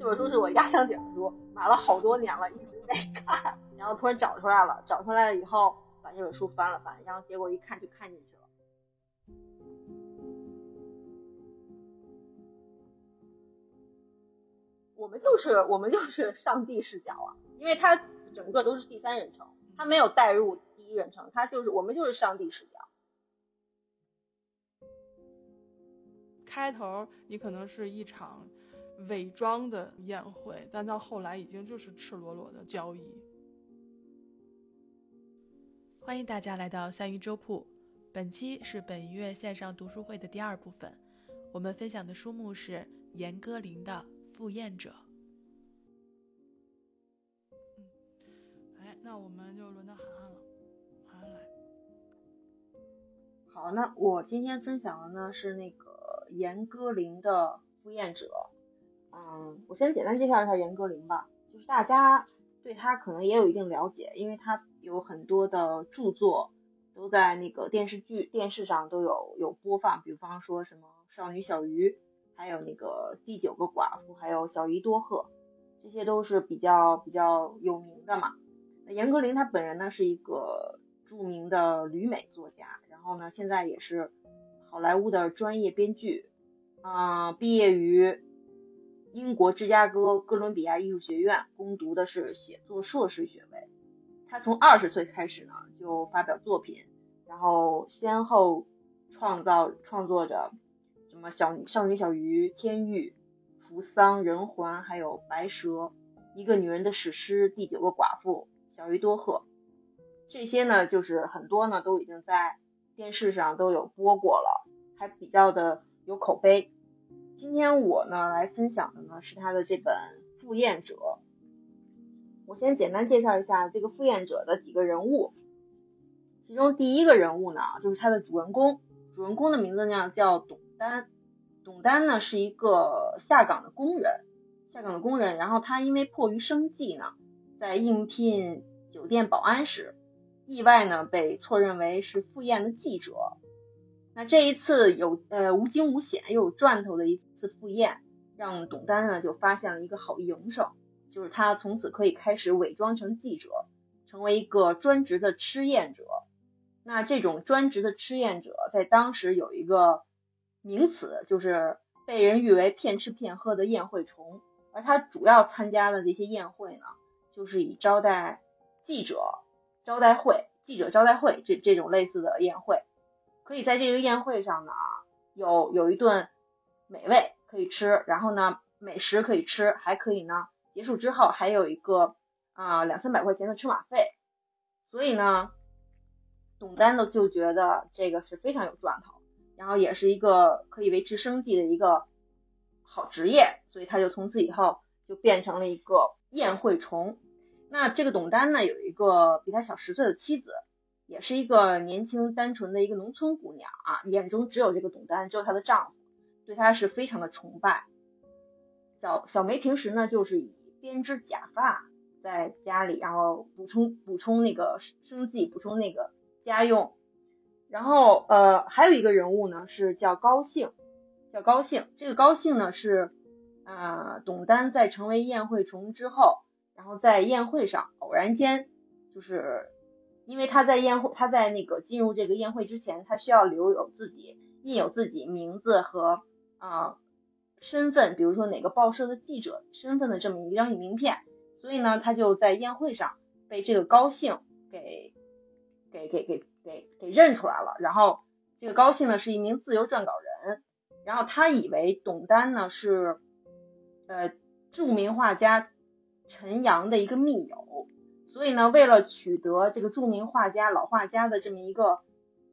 这本书是我压箱底的书，买了好多年了，一直没看，然后突然找出来了，找出来了以后把这本书翻了翻，然后结果一看就看进去了。我们就是我们就是上帝视角啊，因为它整个都是第三人称，它没有带入第一人称，它就是我们就是上帝视角。开头你可能是一场伪装的宴会，但到后来已经就是赤裸裸的交易。欢迎大家来到三鱼粥铺，本期是本月线上读书会的第二部分，我们分享的书目是严歌苓的《赴宴者》。嗯，哎，那我们就轮到涵涵了，涵涵来。好，那我今天分享的呢是那个。严歌苓的《赴宴者》，嗯，我先简单介绍一下严歌苓吧。就是大家对她可能也有一定了解，因为她有很多的著作都在那个电视剧、电视上都有有播放。比方说什么《少女小鱼》，还有那个《第九个寡妇》，还有《小姨多鹤》，这些都是比较比较有名的嘛。那严歌苓她本人呢是一个著名的旅美作家，然后呢现在也是。好莱坞的专业编剧，啊，毕业于英国芝加哥哥伦比亚艺术学院，攻读的是写作硕士学位。他从二十岁开始呢，就发表作品，然后先后创造创作着什么小少女小鱼、天域、扶桑、人环，还有白蛇、一个女人的史诗、第九个寡妇、小鱼多鹤。这些呢，就是很多呢，都已经在。电视上都有播过了，还比较的有口碑。今天我呢来分享的呢是他的这本《赴宴者》。我先简单介绍一下这个赴宴者的几个人物。其中第一个人物呢就是他的主人公，主人公的名字呢叫董丹。董丹呢是一个下岗的工人，下岗的工人。然后他因为迫于生计呢，在应聘酒店保安时。意外呢，被错认为是赴宴的记者。那这一次有呃无惊无险又有赚头的一次赴宴，让董丹呢就发现了一个好营生，就是他从此可以开始伪装成记者，成为一个专职的吃宴者。那这种专职的吃宴者，在当时有一个名词，就是被人誉为骗吃骗喝的宴会虫。而他主要参加的这些宴会呢，就是以招待记者。招待会、记者招待会这这种类似的宴会，可以在这个宴会上呢，有有一顿美味可以吃，然后呢，美食可以吃，还可以呢，结束之后还有一个啊两三百块钱的车马费，所以呢，董丹呢就觉得这个是非常有赚头，然后也是一个可以维持生计的一个好职业，所以他就从此以后就变成了一个宴会虫。那这个董丹呢，有一个比他小十岁的妻子，也是一个年轻单纯的一个农村姑娘啊，眼中只有这个董丹，只有她的丈夫，对她是非常的崇拜。小小梅平时呢，就是以编织假发在家里，然后补充补充那个生计，补充那个家用。然后呃，还有一个人物呢，是叫高兴，叫高兴。这个高兴呢，是呃，董丹在成为宴会虫之后。然后在宴会上偶然间，就是因为他在宴会，他在那个进入这个宴会之前，他需要留有自己印有自己名字和啊身份，比如说哪个报社的记者身份的这么一张名片，所以呢，他就在宴会上被这个高兴给给给给给给认出来了。然后这个高兴呢是一名自由撰稿人，然后他以为董丹呢是呃著名画家。陈阳的一个密友，所以呢，为了取得这个著名画家老画家的这么一个，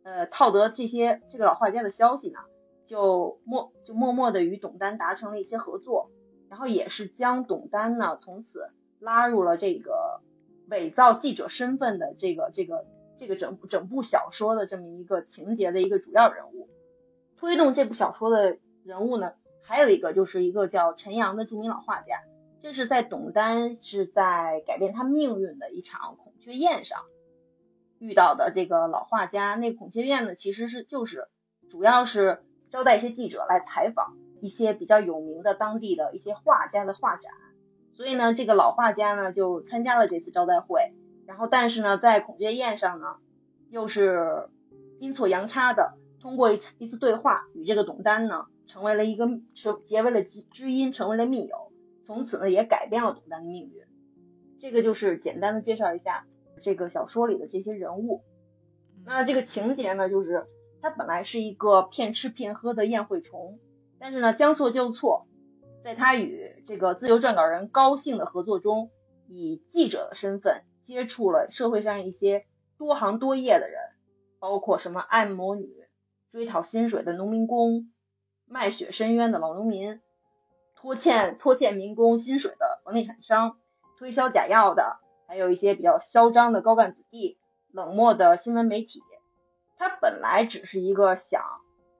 呃，套得这些这个老画家的消息呢，就默就默默的与董丹达成了一些合作，然后也是将董丹呢从此拉入了这个伪造记者身份的这个这个这个整整部小说的这么一个情节的一个主要人物。推动这部小说的人物呢，还有一个就是一个叫陈阳的著名老画家。这是在董丹是在改变他命运的一场孔雀宴上遇到的这个老画家。那孔雀宴呢，其实是就是主要是招待一些记者来采访，一些比较有名的当地的一些画家的画展，所以呢，这个老画家呢就参加了这次招待会。然后，但是呢，在孔雀宴上呢，又是阴错阳差的，通过一次一次对话，与这个董丹呢成为了一个成结为了知知音，成为了密友，从此呢也改变了董丹的命运。这个就是简单的介绍一下这个小说里的这些人物。那这个情节呢，就是他本来是一个骗吃骗喝的宴会虫。但是呢，将错就错，在他与这个自由撰稿人高兴的合作中，以记者的身份接触了社会上一些多行多业的人，包括什么按摩女、追讨薪水的农民工、卖血申冤的老农民、拖欠拖欠民工薪水的房地产商、推销假药的，还有一些比较嚣张的高干子弟、冷漠的新闻媒体。他本来只是一个想。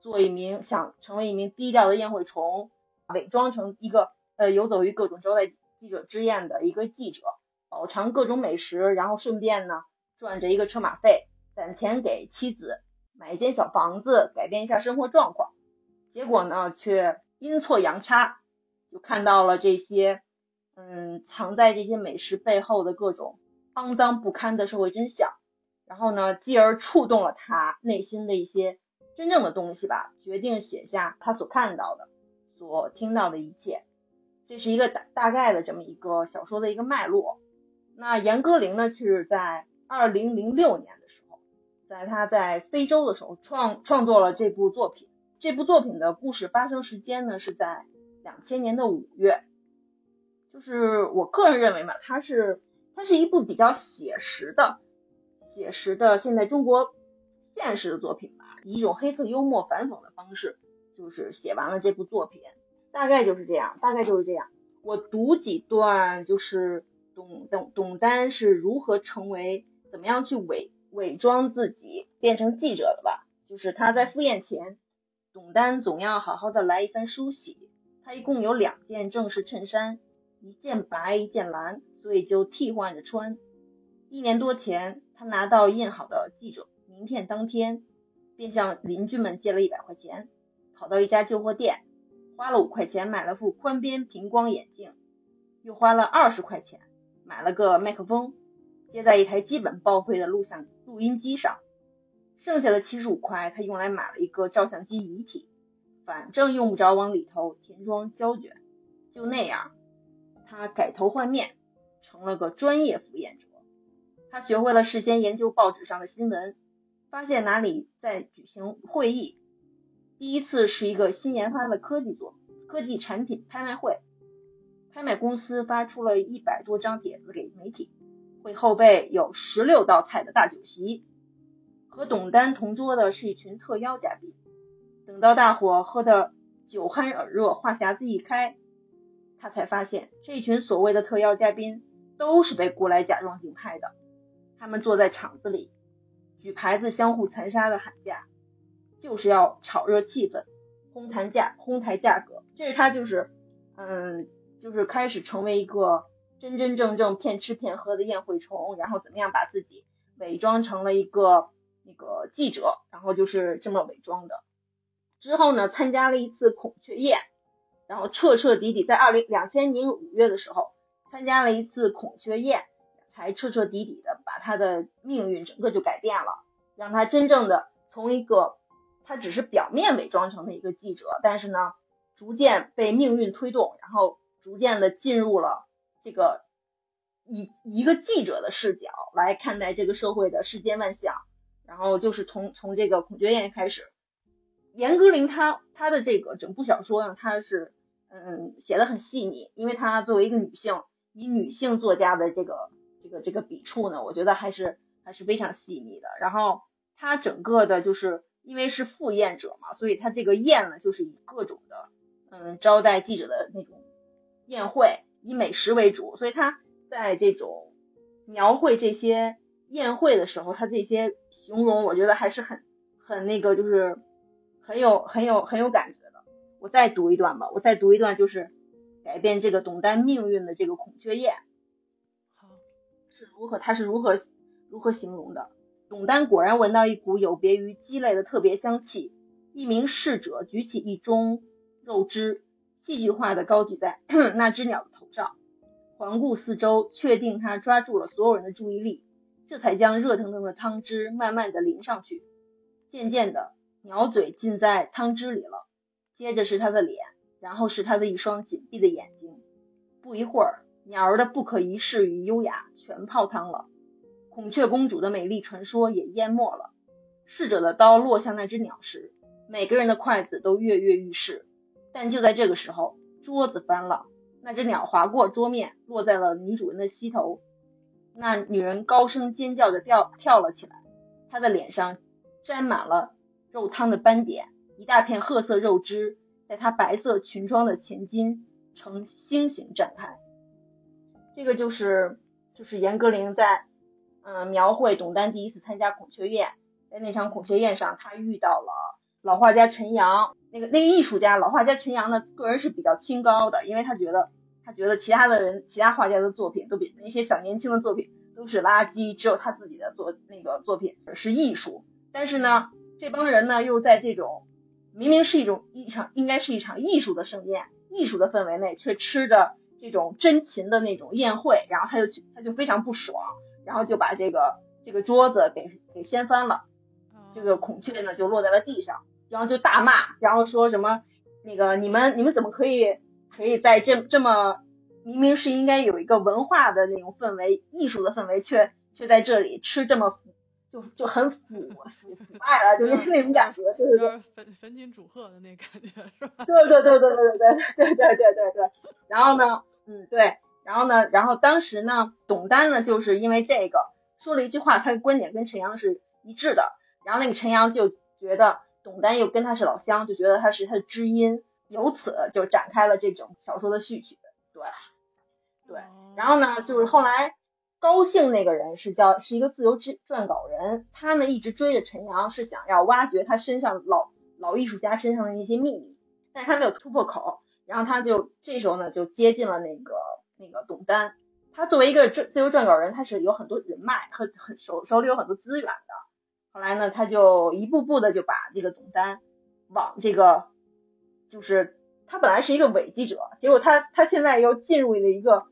做一名想成为一名低调的宴会虫，伪装成一个呃游走于各种招待记者之宴的一个记者，饱尝各种美食，然后顺便呢赚着一个车马费，攒钱给妻子买一间小房子，改变一下生活状况。结果呢却阴错阳差，就看到了这些嗯藏在这些美食背后的各种肮脏不堪的社会真相，然后呢继而触动了他内心的一些。真正的东西吧，决定写下他所看到的、所听到的一切。这是一个大大概的这么一个小说的一个脉络。那严歌苓呢，是在二零零六年的时候，在他在非洲的时候创创作了这部作品。这部作品的故事发生时间呢是在两千年的五月。就是我个人认为嘛，它是它是一部比较写实的、写实的现在中国现实的作品吧。以一种黑色幽默反讽的方式，就是写完了这部作品，大概就是这样，大概就是这样。我读几段，就是董董董丹是如何成为，怎么样去伪伪装自己变成记者的吧。就是他在赴宴前，董丹总要好好的来一番梳洗。他一共有两件正式衬衫，一件白，一件蓝，所以就替换着穿。一年多前，他拿到印好的记者名片当天。便向邻居们借了一百块钱，跑到一家旧货店，花了五块钱买了副宽边平光眼镜，又花了二十块钱买了个麦克风，接在一台基本报废的录像录音机上。剩下的七十五块，他用来买了一个照相机遗体，反正用不着往里头填装胶卷。就那样，他改头换面，成了个专业敷衍者。他学会了事先研究报纸上的新闻。发现哪里在举行会议？第一次是一个新研发的科技作科技产品拍卖会，拍卖公司发出了一百多张帖子给媒体。会后背有十六道菜的大酒席，和董丹同桌的是一群特邀嘉宾。等到大伙喝得酒酣耳热，话匣子一开，他才发现这群所谓的特邀嘉宾都是被雇来假装竞拍的。他们坐在场子里。举牌子相互残杀的喊价，就是要炒热气氛，哄抬价，哄抬价格。这是他就是，嗯，就是开始成为一个真真正正骗吃骗喝的宴会虫，然后怎么样把自己伪装成了一个那个记者，然后就是这么伪装的。之后呢，参加了一次孔雀宴，然后彻彻底底在二零两千年五月的时候参加了一次孔雀宴。才彻彻底底的把他的命运整个就改变了，让他真正的从一个他只是表面伪装成的一个记者，但是呢，逐渐被命运推动，然后逐渐的进入了这个以一个记者的视角来看待这个社会的世间万象，然后就是从从这个孔雀宴开始，严歌苓她她的这个整部小说呢，她是嗯写的很细腻，因为她作为一个女性，以女性作家的这个。这个这个笔触呢，我觉得还是还是非常细腻的。然后她整个的，就是因为是赴宴者嘛，所以她这个宴呢，就是以各种的嗯招待记者的那种宴会，以美食为主。所以他在这种描绘这些宴会的时候，他这些形容，我觉得还是很很那个，就是很有很有很有感觉的。我再读一段吧，我再读一段，就是改变这个董丹命运的这个孔雀宴。是如何？他是如何如何形容的？董丹果然闻到一股有别于鸡肋的特别香气。一名侍者举起一盅肉汁，戏剧化的高举在 那只鸟的头上，环顾四周，确定它抓住了所有人的注意力，这才将热腾腾的汤汁慢慢的淋上去。渐渐的，鸟嘴浸在汤汁里了，接着是它的脸，然后是它的一双紧闭的眼睛。不一会儿，鸟儿的不可一世与优雅全泡汤了，孔雀公主的美丽传说也淹没了。逝者的刀落向那只鸟时，每个人的筷子都跃跃欲试。但就在这个时候，桌子翻了，那只鸟划过桌面，落在了女主人的膝头。那女人高声尖叫着跳跳了起来，她的脸上沾满了肉汤的斑点，一大片褐色肉汁在她白色裙装的前襟呈星形展开。这个就是就是严歌苓在嗯描绘董丹第一次参加孔雀宴。在那场孔雀宴上，他遇到了老画家陈阳。那个那个艺术家老画家陈阳呢，个人是比较清高的，因为他觉得他觉得其他的人其他画家的作品都比那些小年轻的作品都是垃圾，只有他自己的作那个作品是艺术。但是呢，这帮人呢又在这种明明是一种一场应该是一场艺术的盛宴、艺术的氛围内，却吃着这种真情的那种宴会，然后他就去他就非常不爽，然后就把这个这个桌子给给掀翻了。这个孔雀呢就落在了地上，然后就大骂，然后说什么那个你们你们怎么可以可以在这这么明明是应该有一个文化的那种氛围、艺术的氛围，却却在这里吃这么就就很腐腐腐败了，就是那种感觉，对对对，焚焚金煮鹤的那感觉是吧？对对对对对对对对对对对对。然后呢，嗯对，然后呢，然后当时呢，董丹呢就是因为这个说了一句话，他的观点跟陈阳是一致的。然后那个陈阳就觉得董丹又跟他是老乡，就觉得他是他的知音，由此就展开了这种小说的序曲。对，对。然后呢，就是后来高兴那个人是叫是一个自由之撰稿人，他呢一直追着陈阳，是想要挖掘他身上老老艺术家身上的那些秘密，但是他没有突破口。然后他就这时候呢就接近了那个那个董丹。他作为一个自自由撰稿人，他是有很多人脉和很手手里有很多资源的。后来呢，他就一步步的就把这个董丹往这个，就是他本来是一个伪记者，结果他他现在又进入了一个，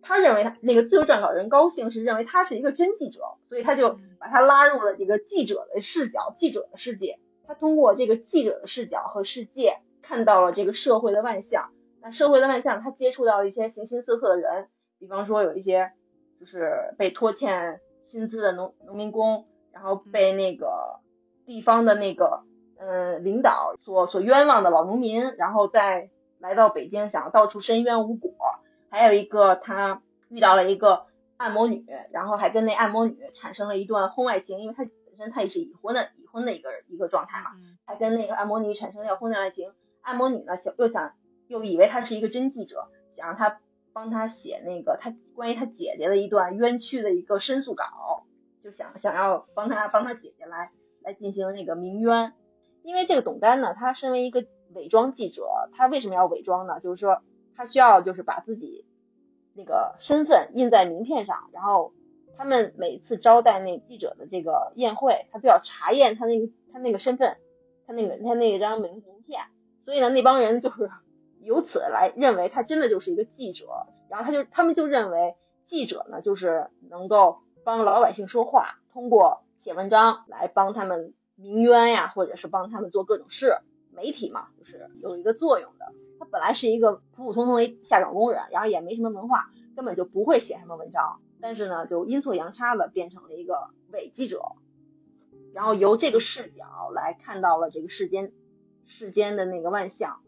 他认为他那个自由撰稿人高兴是认为他是一个真记者，所以他就把他拉入了这个记者的视角、记者的世界。他通过这个记者的视角和世界，看到了这个社会的万象。那社会的万象，他接触到一些形形色色的人，比方说有一些就是被拖欠薪资的农农民工。然后被那个地方的那个嗯领导所所冤枉的老农民，然后再来到北京想要到处申冤无果。还有一个他遇到了一个按摩女，然后还跟那按摩女产生了一段婚外情，因为他本身他也是已婚的已婚的一个一个状态嘛，还跟那个按摩女产生了婚外情。按摩女呢想又想又以为他是一个真记者，想让他帮他写那个他关于他姐姐的一段冤屈的一个申诉稿。就想想要帮他帮他姐姐来来进行那个鸣冤，因为这个董丹呢，他身为一个伪装记者，他为什么要伪装呢？就是说他需要就是把自己那个身份印在名片上，然后他们每次招待那记者的这个宴会，他都要查验他那个他那个身份，他那个他那一张名名片，所以呢，那帮人就是 由此来认为他真的就是一个记者，然后他就他们就认为记者呢就是能够。帮老百姓说话，通过写文章来帮他们鸣冤呀，或者是帮他们做各种事。媒体嘛，就是有一个作用的。他本来是一个普普通通的下岗工人，然后也没什么文化，根本就不会写什么文章。但是呢，就阴错阳差的变成了一个伪记者，然后由这个视角来看到了这个世间世间的那个万象。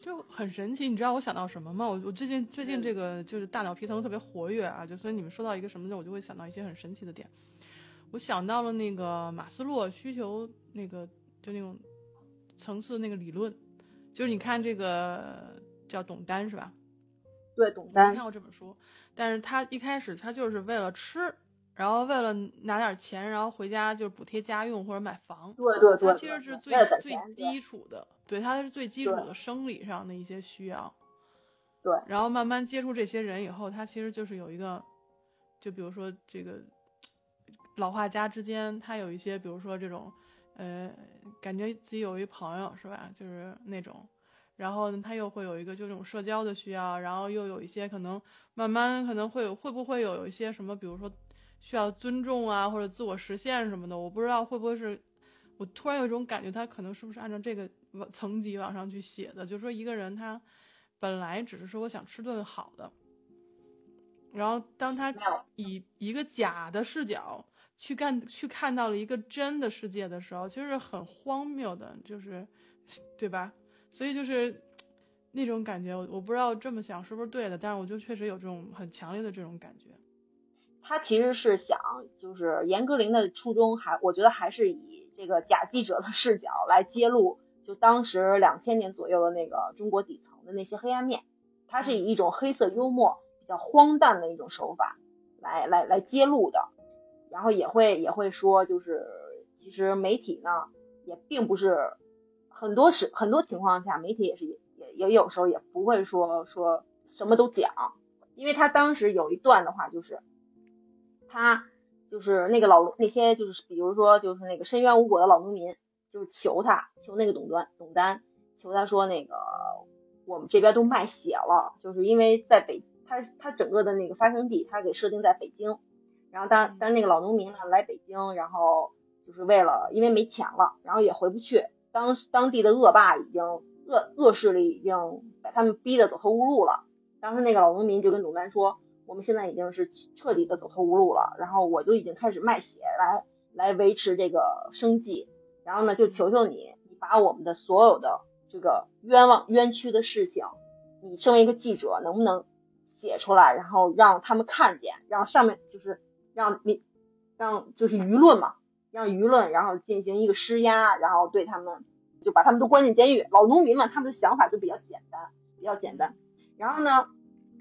就很神奇，你知道我想到什么吗？我我最近最近这个就是大脑皮层特别活跃啊，就所以你们说到一个什么的，我就会想到一些很神奇的点。我想到了那个马斯洛需求那个就那种层次那个理论，就是你看这个叫董丹是吧？对，董丹看过这本书，但是他一开始他就是为了吃。然后为了拿点钱，然后回家就是补贴家用或者买房。对对对，他其实是最最基础的，对，他是最基础的生理上的一些需要。对。然后慢慢接触这些人以后，他其实就是有一个，就比如说这个老画家之间，他有一些，比如说这种呃，感觉自己有一朋友是吧？就是那种，然后他又会有一个就这种社交的需要，然后又有一些可能慢慢可能会有会不会有有一些什么，比如说需要尊重啊，或者自我实现什么的，我不知道会不会是。我突然有一种感觉，他可能是不是按照这个往层级往上去写的？就是说，一个人他本来只是说我想吃顿好的，然后当他以一个假的视角去干去看到了一个真的世界的时候，其实是很荒谬的，就是对吧？所以就是那种感觉，我我不知道这么想是不是对的，但是我就确实有这种很强烈的这种感觉。他其实是想，就是严歌苓的初衷还，我觉得还是以。这个假记者的视角来揭露，就当时两千年左右的那个中国底层的那些黑暗面，它是以一种黑色幽默、比较荒诞的一种手法来来来揭露的，然后也会也会说，就是其实媒体呢也并不是很多时很多情况下，媒体也是也也有时候也不会说说什么都讲，因为他当时有一段的话就是他。就是那个老那些就是比如说就是那个深冤无果的老农民，就是求他求那个董端董丹，求他说那个我们这边都卖血了，就是因为在北他他整个的那个发生地他给设定在北京，然后当当那个老农民呢来北京，然后就是为了因为没钱了，然后也回不去，当当地的恶霸已经恶恶势力已经把他们逼得走投无路了，当时那个老农民就跟董丹说。我们现在已经是彻底的走投无路了，然后我就已经开始卖血来来维持这个生计，然后呢，就求求你，你把我们的所有的这个冤枉冤屈的事情，你身为一个记者，能不能写出来，然后让他们看见，让上面就是让你让就是舆论嘛，让舆论然后进行一个施压，然后对他们就把他们都关进监狱。老农民嘛他们的想法就比较简单，比较简单，然后呢？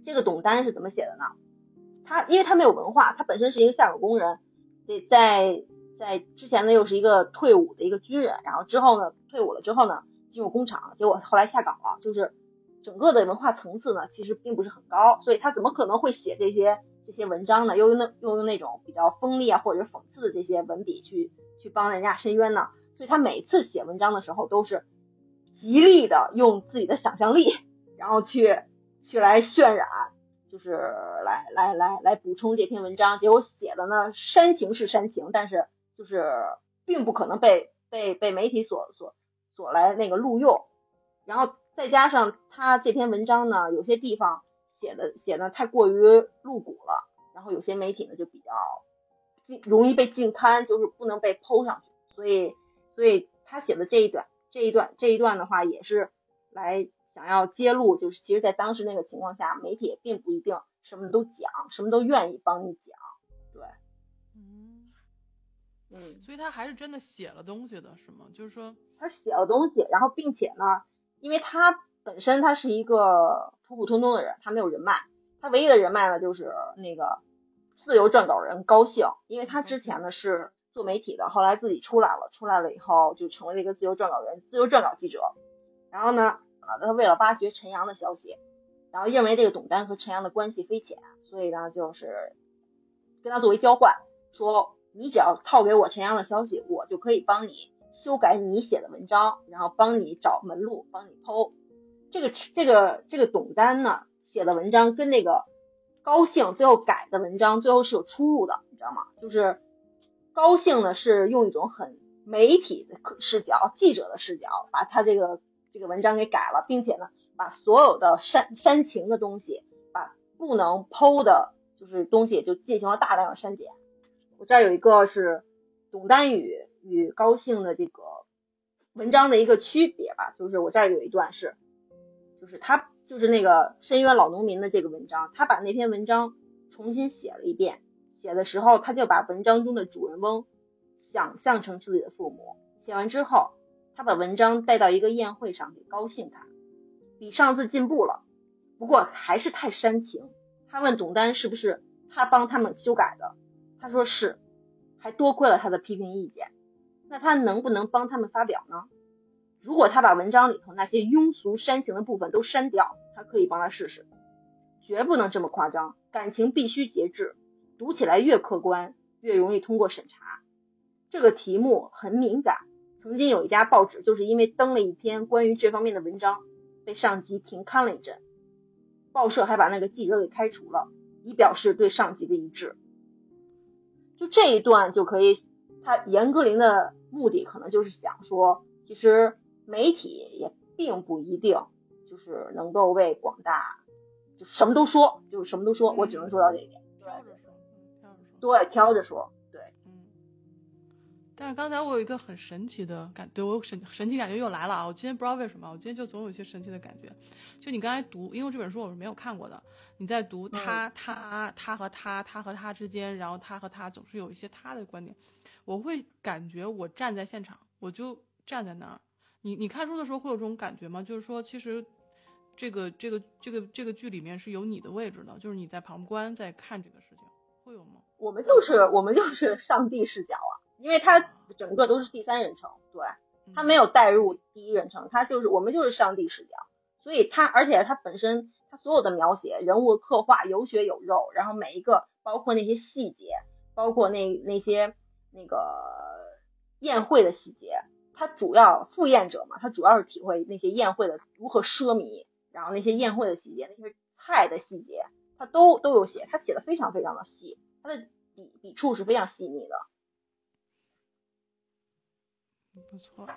这个董丹是怎么写的呢？他因为他没有文化，他本身是一个下岗工人，在在在之前呢又是一个退伍的一个军人，然后之后呢退伍了之后呢进入工厂，结果后来下岗了，就是整个的文化层次呢其实并不是很高，所以他怎么可能会写这些这些文章呢？又用那又用那种比较锋利啊或者讽刺的这些文笔去去帮人家伸冤呢？所以他每次写文章的时候都是极力的用自己的想象力，然后去。去来渲染，就是来来来来补充这篇文章。结果写的呢，煽情是煽情，但是就是并不可能被被被媒体所所所来那个录用。然后再加上他这篇文章呢，有些地方写的写的太过于露骨了，然后有些媒体呢就比较禁容易被禁刊，就是不能被剖上去。所以所以他写的这一段这一段这一段的话，也是来。想要揭露，就是其实，在当时那个情况下，媒体也并不一定什么都讲，什么都愿意帮你讲，对，嗯，嗯，所以他还是真的写了东西的，是吗？就是说他写了东西，然后并且呢，因为他本身他是一个普普通通的人，他没有人脉，他唯一的人脉呢就是那个自由撰稿人高兴，因为他之前呢是做媒体的，后来自己出来了，出来了以后就成为了一个自由撰稿人、自由撰稿记者，然后呢。啊，他为了挖掘陈阳的消息，然后认为这个董丹和陈阳的关系匪浅，所以呢，就是跟他作为交换，说你只要套给我陈阳的消息，我就可以帮你修改你写的文章，然后帮你找门路，帮你剖。这个这个这个董丹呢写的文章跟那个高兴最后改的文章最后是有出入的，你知道吗？就是高兴呢是用一种很媒体的视角、记者的视角，把他这个。这个文章给改了，并且呢，把所有的煽煽情的东西，把不能剖的，就是东西就进行了大量的删减。我这儿有一个是董丹宇与高兴的这个文章的一个区别吧，就是我这儿有一段是，就是他就是那个深渊老农民的这个文章，他把那篇文章重新写了一遍，写的时候他就把文章中的主人翁想象成自己的父母，写完之后。他把文章带到一个宴会上给高兴看，比上次进步了，不过还是太煽情。他问董丹是不是他帮他们修改的，他说是，还多亏了他的批评意见。那他能不能帮他们发表呢？如果他把文章里头那些庸俗煽情的部分都删掉，他可以帮他试试，绝不能这么夸张。感情必须节制，读起来越客观越容易通过审查。这个题目很敏感。曾经有一家报纸就是因为登了一篇关于这方面的文章，被上级停刊了一阵，报社还把那个记者给开除了，以表示对上级的一致。就这一段就可以，他严歌苓的目的可能就是想说，其实媒体也并不一定就是能够为广大，就什么都说，就是什么都说，我只能说到这一点。挑着说，挑着说。对，挑着说，对。嗯。但是刚才我有一个很神奇的感，对我神神奇感觉又来了啊！我今天不知道为什么，我今天就总有一些神奇的感觉。就你刚才读，因为这本书我是没有看过的。你在读他他他和他他和他之间，然后他和他总是有一些他的观点，我会感觉我站在现场，我就站在那儿。你你看书的时候会有这种感觉吗？就是说，其实这个这个这个这个剧里面是有你的位置的，就是你在旁观在看这个事情，会有吗？我们就是我们就是上帝视角啊，因为他整个都是第三人称，对他没有带入第一人称，他就是我们就是上帝视角，所以他而且他本身。所有的描写、人物刻画有血有肉，然后每一个包括那些细节，包括那那些那个宴会的细节，他主要赴宴者嘛，他主要是体会那些宴会的如何奢靡，然后那些宴会的细节，那些菜的细节，他都都有写，他写的非常非常的细，他的笔笔触是非常细腻的，不错。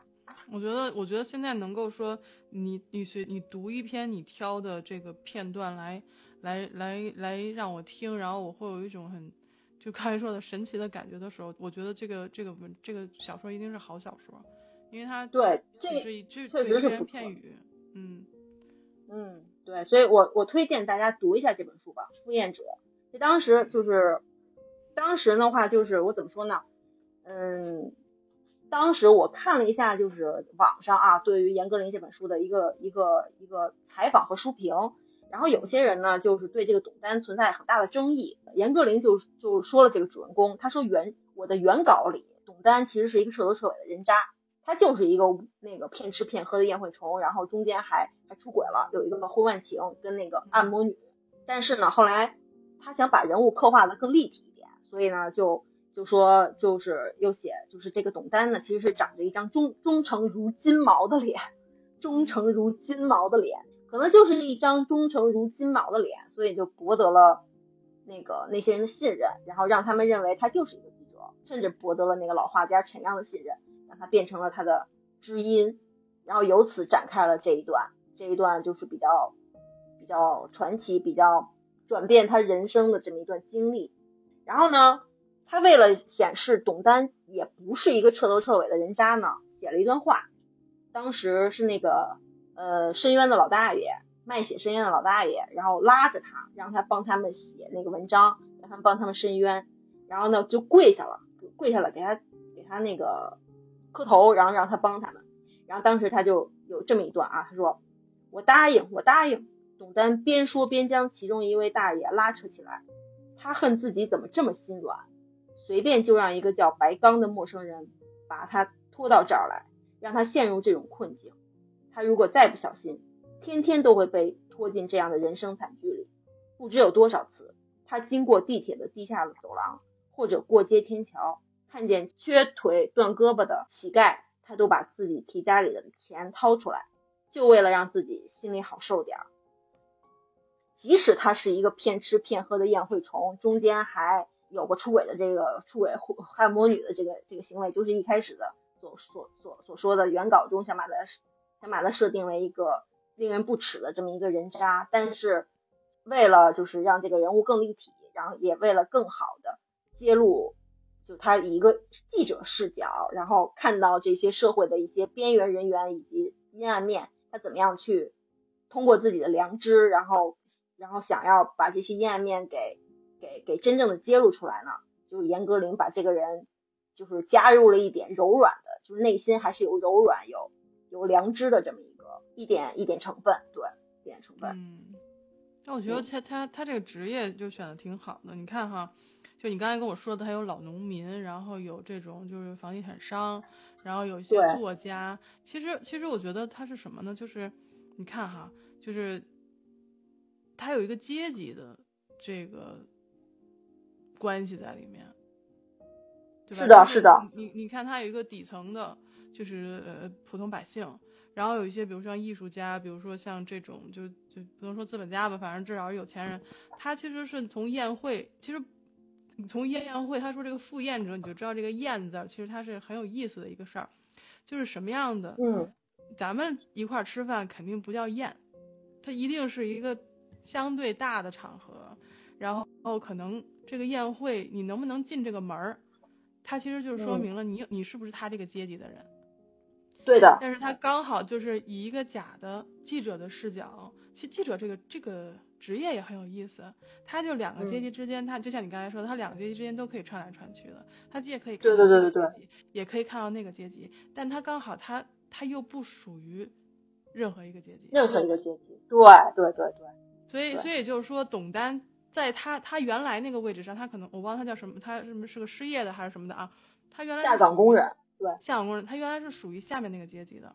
我觉得，我觉得现在能够说你你学你读一篇你挑的这个片段来来来来让我听，然后我会有一种很就刚才说的神奇的感觉的时候，我觉得这个这个文这个小说一定是好小说，因为他对这这确实是言片语，嗯嗯对，所以我我推荐大家读一下这本书吧，《赴宴者》。就当时就是当时的话，就是我怎么说呢？嗯。当时我看了一下，就是网上啊，对于严歌苓这本书的一个一个一个采访和书评，然后有些人呢，就是对这个董丹存在很大的争议。严歌苓就就说了这个主人公，他说原我的原稿里，董丹其实是一个彻头彻尾的人渣，他就是一个那个骗吃骗喝的宴会虫，然后中间还还出轨了，有一个婚外情跟那个按摩女。但是呢，后来他想把人物刻画的更立体一点，所以呢就。就说就是又写，就是这个董丹呢，其实是长着一张忠忠诚如金毛的脸，忠诚如金毛的脸，可能就是一张忠诚如金毛的脸，所以就博得了那个那些人的信任，然后让他们认为他就是一个记者，甚至博得了那个老画家陈亮的信任，让他变成了他的知音，然后由此展开了这一段，这一段就是比较比较传奇、比较转变他人生的这么一段经历，然后呢？他为了显示董丹也不是一个彻头彻尾的人渣呢，写了一段话。当时是那个呃申冤的老大爷卖血申冤的老大爷，然后拉着他，让他帮他们写那个文章，让他们帮他们申冤。然后呢就跪下了，跪下了给他给他那个磕头，然后让他帮他们。然后当时他就有这么一段啊，他说：“我答应，我答应。”董丹边说边将其中一位大爷拉扯起来，他恨自己怎么这么心软。随便就让一个叫白刚的陌生人把他拖到这儿来，让他陷入这种困境。他如果再不小心，天天都会被拖进这样的人生惨剧里。不知有多少次，他经过地铁的地下的走廊，或者过街天桥，看见缺腿断胳膊的乞丐，他都把自己皮夹里的钱掏出来，就为了让自己心里好受点儿。即使他是一个骗吃骗喝的宴会虫，中间还。有过出轨的这个出轨汉魔女的这个这个行为，就是一开始的所所所所说的原稿中想把它想把它设定为一个令人不齿的这么一个人渣，但是为了就是让这个人物更立体，然后也为了更好的揭露，就他以一个记者视角，然后看到这些社会的一些边缘人员以及阴暗面，他怎么样去通过自己的良知，然后然后想要把这些阴暗面给。给给真正的揭露出来呢，就是严歌苓把这个人，就是加入了一点柔软的，就是内心还是有柔软、有有良知的这么一个一点一点成分，对，一点成分。嗯，那我觉得他他他这个职业就选的挺好的。你看哈，就你刚才跟我说的，他有老农民，然后有这种就是房地产商，然后有一些作家。其实其实我觉得他是什么呢？就是你看哈，就是他有一个阶级的这个。关系在里面，是的，是的。你你看，他有一个底层的，就是呃普通百姓。然后有一些，比如说像艺术家，比如说像这种，就就不能说资本家吧，反正至少是有钱人。他其实是从宴会，其实你从宴宴会，他说这个赴宴者，你就知道这个宴字，其实它是很有意思的一个事儿，就是什么样的。嗯，咱们一块儿吃饭肯定不叫宴，它一定是一个相对大的场合，然后可能这个宴会你能不能进这个门儿，它其实就是说明了你你是不是他这个阶级的人。对的，但是他刚好就是以一个假的记者的视角，其实记者这个这个职业也很有意思，他就两个阶级之间，他就像你刚才说的，他两个阶级之间都可以串来串去的，他既可以看到这个阶级，也可以看到那个阶级，但他刚好他他又不属于任何一个阶级，任何一个阶级，对对对对，所以所以就是说，董丹在他他原来那个位置上，他可能我忘了他叫什么，他什么是个失业的还是什么的啊，他原来下岗工人。对，下岗工人，他原来是属于下面那个阶级的，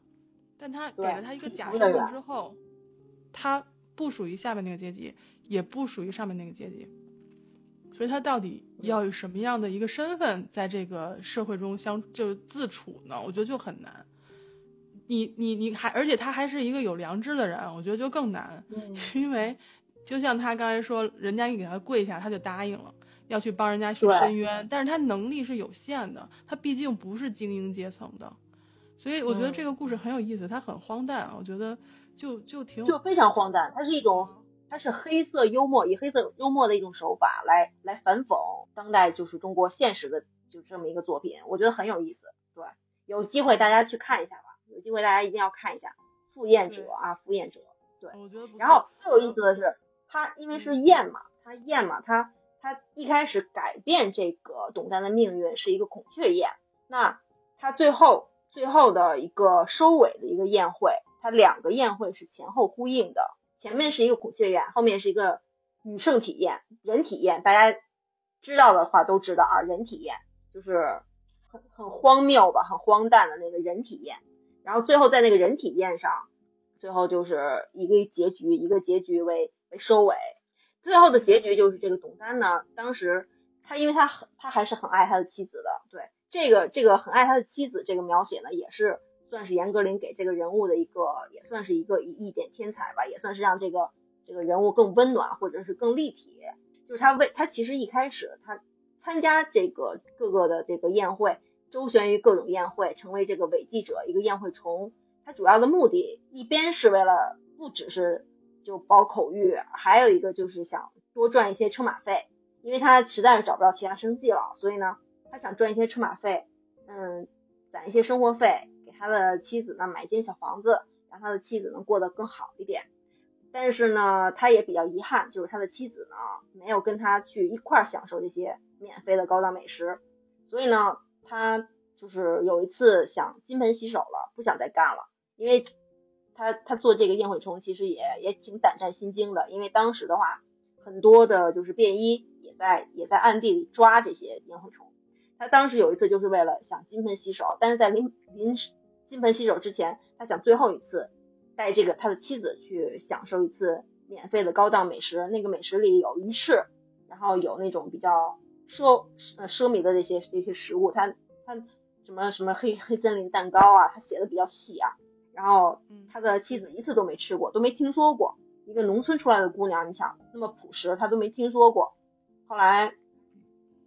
但他给了他一个假身份之后，他不属于下面那个阶级，也不属于上面那个阶级，所以他到底要以什么样的一个身份在这个社会中相就是自处呢？我觉得就很难。你你你还而且他还是一个有良知的人，我觉得就更难，因为就像他刚才说，人家一给他跪下，他就答应了。要去帮人家去伸冤，但是他能力是有限的，他毕竟不是精英阶层的，所以我觉得这个故事很有意思，它很荒诞，我觉得就就挺就非常荒诞，它是一种它是黑色幽默，以黑色幽默的一种手法来来反讽当代就是中国现实的就这么一个作品，我觉得很有意思，对，有机会大家去看一下吧，有机会大家一定要看一下《赴宴者》啊，《赴宴者》，对，我觉得，然后最有意思的是，他因为是宴嘛，他宴嘛，他。他一开始改变这个董丹的命运是一个孔雀宴，那他最后最后的一个收尾的一个宴会，他两个宴会是前后呼应的，前面是一个孔雀宴，后面是一个女圣体验人体验，大家知道的话都知道啊，人体验就是很很荒谬吧，很荒诞的那个人体验，然后最后在那个人体验上，最后就是一个结局，一个结局为为收尾。最后的结局就是这个董丹呢，当时他因为他很他还是很爱他的妻子的，对这个这个很爱他的妻子这个描写呢，也是算是严歌苓给这个人物的一个也算是一个一一点天才吧，也算是让这个这个人物更温暖或者是更立体。就是他为他其实一开始他参加这个各个的这个宴会，周旋于各种宴会，成为这个伪记者一个宴会虫，他主要的目的一边是为了不只是。就保口欲，还有一个就是想多赚一些车马费，因为他实在是找不到其他生计了，所以呢，他想赚一些车马费，嗯，攒一些生活费，他的妻子呢买一间小房子，让他的妻子能过得更好一点。但是呢，他也比较遗憾，就是他的妻子呢没有跟他去一块儿享受这些免费的高档美食，所以呢，他就是有一次想金盆洗手了，不想再干了，因为。他他做这个宴会虫其实也也挺胆战心惊的，因为当时的话，很多的就是便衣也在也在暗地里抓这些宴会虫。他当时有一次就是为了想金盆洗手，但是在临临金盆洗手之前，他想最后一次带这个他的妻子去享受一次免费的高档美食。那个美食里有鱼翅，然后有那种比较奢呃奢靡的那些那些食物，他他什么什么黑黑森林蛋糕啊，他写的比较细啊。然后他的妻子一次都没吃过，都没听说过。一个农村出来的姑娘，你想那么朴实，他都没听说过。后来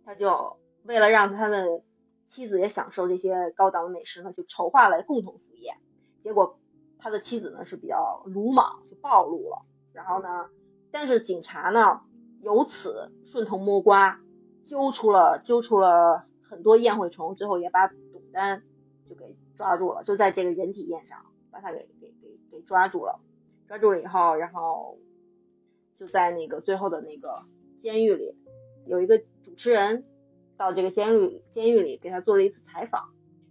他就为了让他的妻子也享受这些高档的美食呢，就筹划了共同赴宴。结果他的妻子呢是比较鲁莽，就暴露了。然后呢，但是警察呢由此顺藤摸瓜，揪出了揪出了很多宴会虫，最后也把董丹就给抓住了，就在这个人体宴上。把他给给给给抓住了，抓住了以后，然后就在那个最后的那个监狱里，有一个主持人到这个监狱监狱里给他做了一次采访，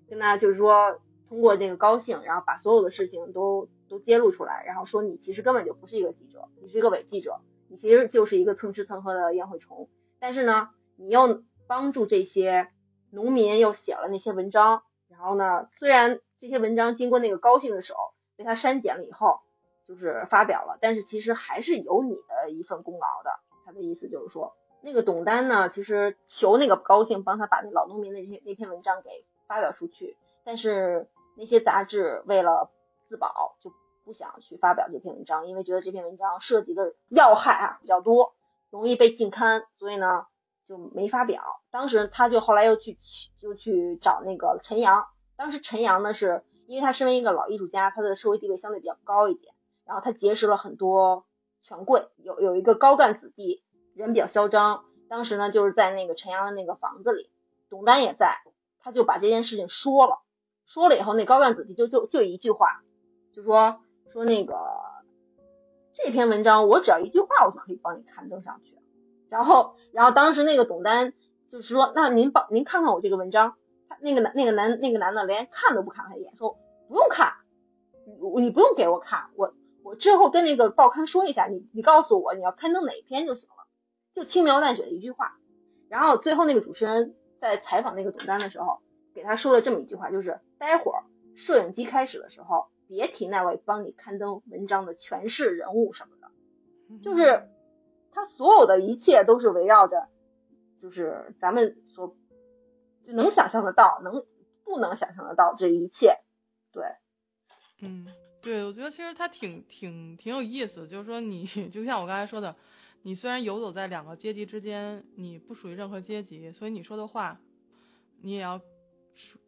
跟他就是说通过这个高兴，然后把所有的事情都都揭露出来，然后说你其实根本就不是一个记者，你是一个伪记者，你其实就是一个蹭吃蹭喝的烟灰虫，但是呢，你又帮助这些农民又写了那些文章，然后呢，虽然。这些文章经过那个高兴的手被他删减了以后，就是发表了，但是其实还是有你的一份功劳的。他的意思就是说，那个董丹呢，其实求那个高兴帮他把那老农民的那篇那篇文章给发表出去，但是那些杂志为了自保就不想去发表这篇文章，因为觉得这篇文章涉及的要害啊比较多，容易被禁刊，所以呢就没发表。当时他就后来又去就去找那个陈阳，当时陈阳呢是因为他身为一个老艺术家，他的社会地位相对比较高一点，然后他结识了很多权贵，有有一个高干子弟，人比较嚣张。当时呢，就是在那个陈阳的那个房子里，董丹也在，他就把这件事情说了，说了以后，那高干子弟就就就一句话，就说说那个这篇文章我只要一句话，我就可以帮你刊登上去。然后，然后当时那个董丹就是说，那您帮您看看我这个文章，他那个男那个男那个男的连看都不看他一眼，说不用看，你你不用给我看，我我之后跟那个报刊说一下，你你告诉我你要刊登哪一篇就行了。就轻描淡写的一句话，然后最后那个主持人在采访那个董丹的时候，给他说了这么一句话，就是待会儿摄影机开始的时候，别提那位帮你刊登文章的权势人物什么的，就是他所有的一切都是围绕着，就是咱们所就能想象得到，能不能想象得到这一切，对，嗯，对，我觉得其实他挺挺挺有意思，就是说你就像我刚才说的。你虽然游走在两个阶级之间，你不属于任何阶级，所以你说的话，你也要，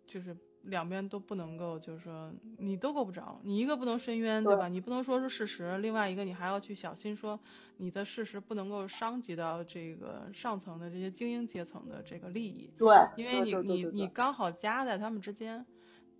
就是两边都不能够，就是说你都够不着，你一个不能伸冤，对吧？你不能说是事实，另外一个你还要去小心说你的事实不能够伤及到这个上层的这些精英阶层的这个利益，对，因为你你你刚好夹在他们之间。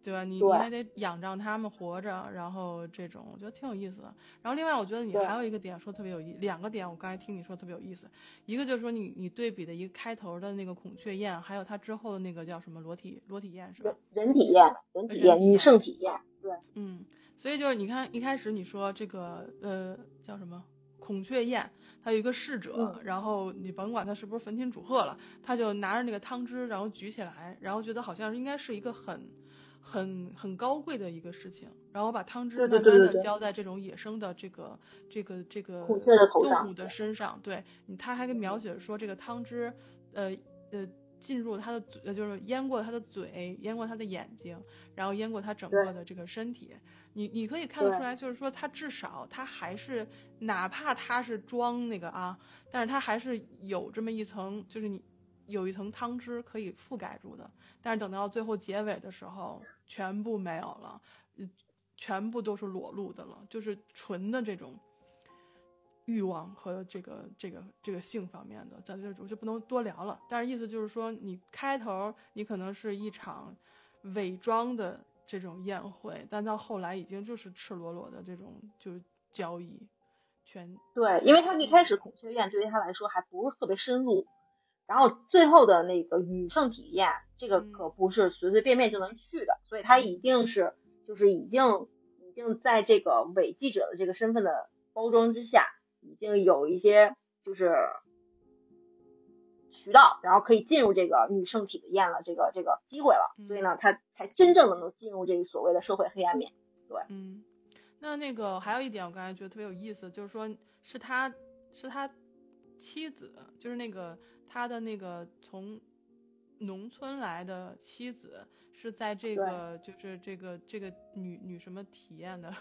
对吧？你你还得仰仗他们活着，然后这种我觉得挺有意思的。然后另外，我觉得你还有一个点说特别有意，两个点我刚才听你说特别有意思。一个就是说你你对比的一个开头的那个孔雀宴，还有它之后的那个叫什么裸体裸体宴是吧？人体宴，人体宴，女性体宴。对，嗯，所以就是你看一开始你说这个呃叫什么孔雀宴，它有一个侍者，然后你甭管他是不是焚天煮鹤了，他就拿着那个汤汁，然后举起来，然后觉得好像应该是一个很。很很高贵的一个事情，然后把汤汁慢慢的浇在这种野生的这个这个这个动物的身上。对，他还给描写说这个汤汁，呃呃，进入他的嘴，就是淹过他的嘴，淹过他的眼睛，然后淹过他整个的这个身体。你你可以看得出来，就是说他至少他还是，哪怕他是装那个啊，但是他还是有这么一层，就是你有一层汤汁可以覆盖住的。但是等到最后结尾的时候。全部没有了，全部都是裸露的了，就是纯的这种欲望和这个这个这个性方面的，咱就我就不能多聊了。但是意思就是说，你开头你可能是一场伪装的这种宴会，但到后来已经就是赤裸裸的这种就是交易，全对，因为他一开始孔雀宴对于他来说还不是特别深入。然后最后的那个羽圣体验，这个可不是随随便便就能去的，所以他一定是就是已经已经在这个伪记者的这个身份的包装之下，已经有一些就是渠道，然后可以进入这个女圣体的宴了这个这个机会了，所以呢，他才真正的能进入这个所谓的社会黑暗面。对，嗯，那那个还有一点，我刚才觉得特别有意思，就是说是他是他妻子，就是那个。他的那个从农村来的妻子是在这个就是这个这个女女什么体验的？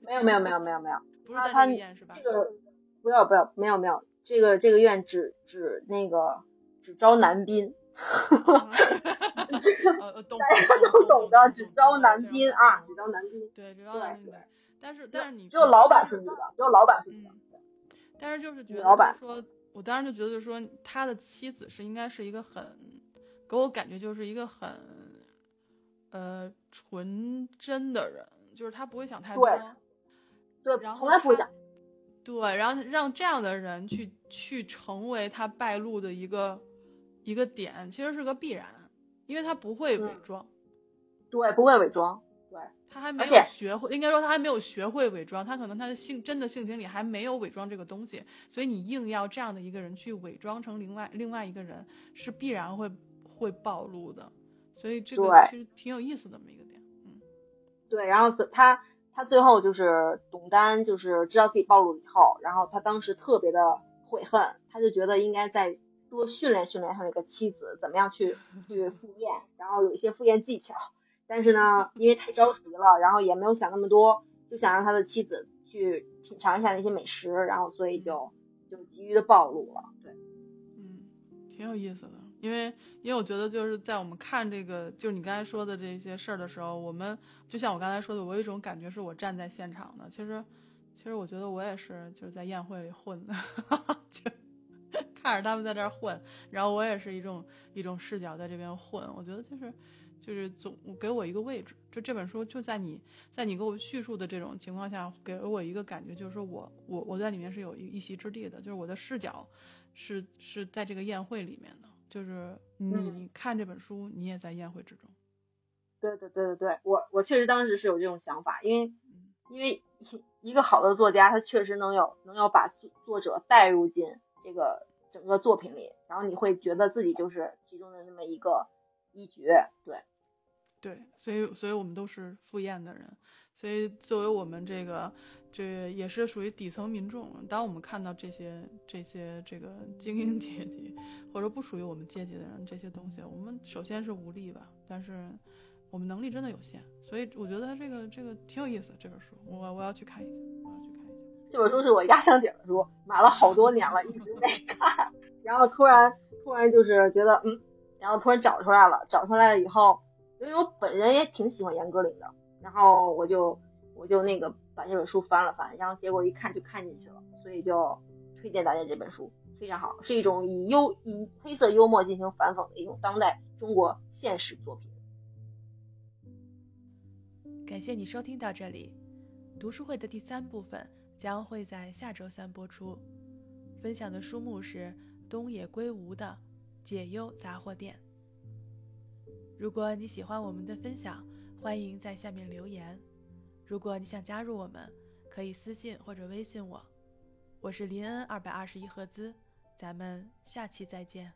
没有没有没有没有没有，不是在医是吧？这个不要不要没有没有，这个这个院只只那个只招男宾，大家都懂的，只招男宾 啊，只招男宾。对，只招男宾。但是但是你只有老板是女的，只有老板是女的。但是就是觉得老板说。我当时就觉得，就是说他的妻子是应该是一个很，给我感觉就是一个很，呃，纯真的人，就是他不会想太多，对，然后从来不会想，对，然后让这样的人去去成为他败露的一个一个点，其实是个必然，因为他不会伪装，对，不会伪装。对。他还没有学会，应该说他还没有学会伪装，他可能他的性真的性情里还没有伪装这个东西，所以你硬要这样的一个人去伪装成另外另外一个人，是必然会会暴露的，所以这个其实挺有意思的这么一个点，嗯，对，然后他他最后就是董丹就是知道自己暴露以后，然后他当时特别的悔恨，他就觉得应该再多训练训练他那个妻子怎么样去去赴 宴，然后有一些赴宴技巧。但是呢，因为太着急了，然后也没有想那么多，就想让他的妻子去品尝一下那些美食，然后所以就就急于的暴露了。对，嗯，挺有意思的，因为因为我觉得就是在我们看这个，就是你刚才说的这些事儿的时候，我们就像我刚才说的，我有一种感觉是我站在现场的。其实，其实我觉得我也是就是在宴会里混的，就看着他们在这儿混，然后我也是一种一种视角在这边混。我觉得就是就是总给我一个位置，就这本书就在你在你给我叙述的这种情况下，给了我一个感觉，就是说我我我在里面是有一一席之地的，就是我的视角是是在这个宴会里面的，就是你看这本书，你也在宴会之中。对对对对对，我我确实当时是有这种想法，因为嗯因为一一个好的作家，他确实能有能有把作作者带入进这个整个作品里，然后你会觉得自己就是其中的那么一个一角。对，对，所以所以我们都是赴宴的人，所以作为我们这个这也是属于底层民众。当我们看到这些这些这个精英阶级或者不属于我们阶级的人这些东西，我们首先是无力吧，但是我们能力真的有限，所以我觉得这个这个挺有意思。这本书我我要去看一下，我要去看一下。这本书是我压箱底的书，买了好多年了，一直没看。然后突然突然就是觉得嗯，然后突然找出来了，找出来了以后，因为我本人也挺喜欢严歌苓的，然后我就我就那个把这本书翻了翻，然后结果一看就看进去了，所以就推荐大家这本书，非常好，是一种以幽以黑色幽默进行反讽的一种当代中国现实作品。感谢你收听到这里，读书会的第三部分将会在下周三播出。分享的书目是东野圭吾的《解忧杂货店》。如果你喜欢我们的分享，欢迎在下面留言。如果你想加入我们，可以私信或者微信我。我是林恩二百二十一赫兹，咱们下期再见。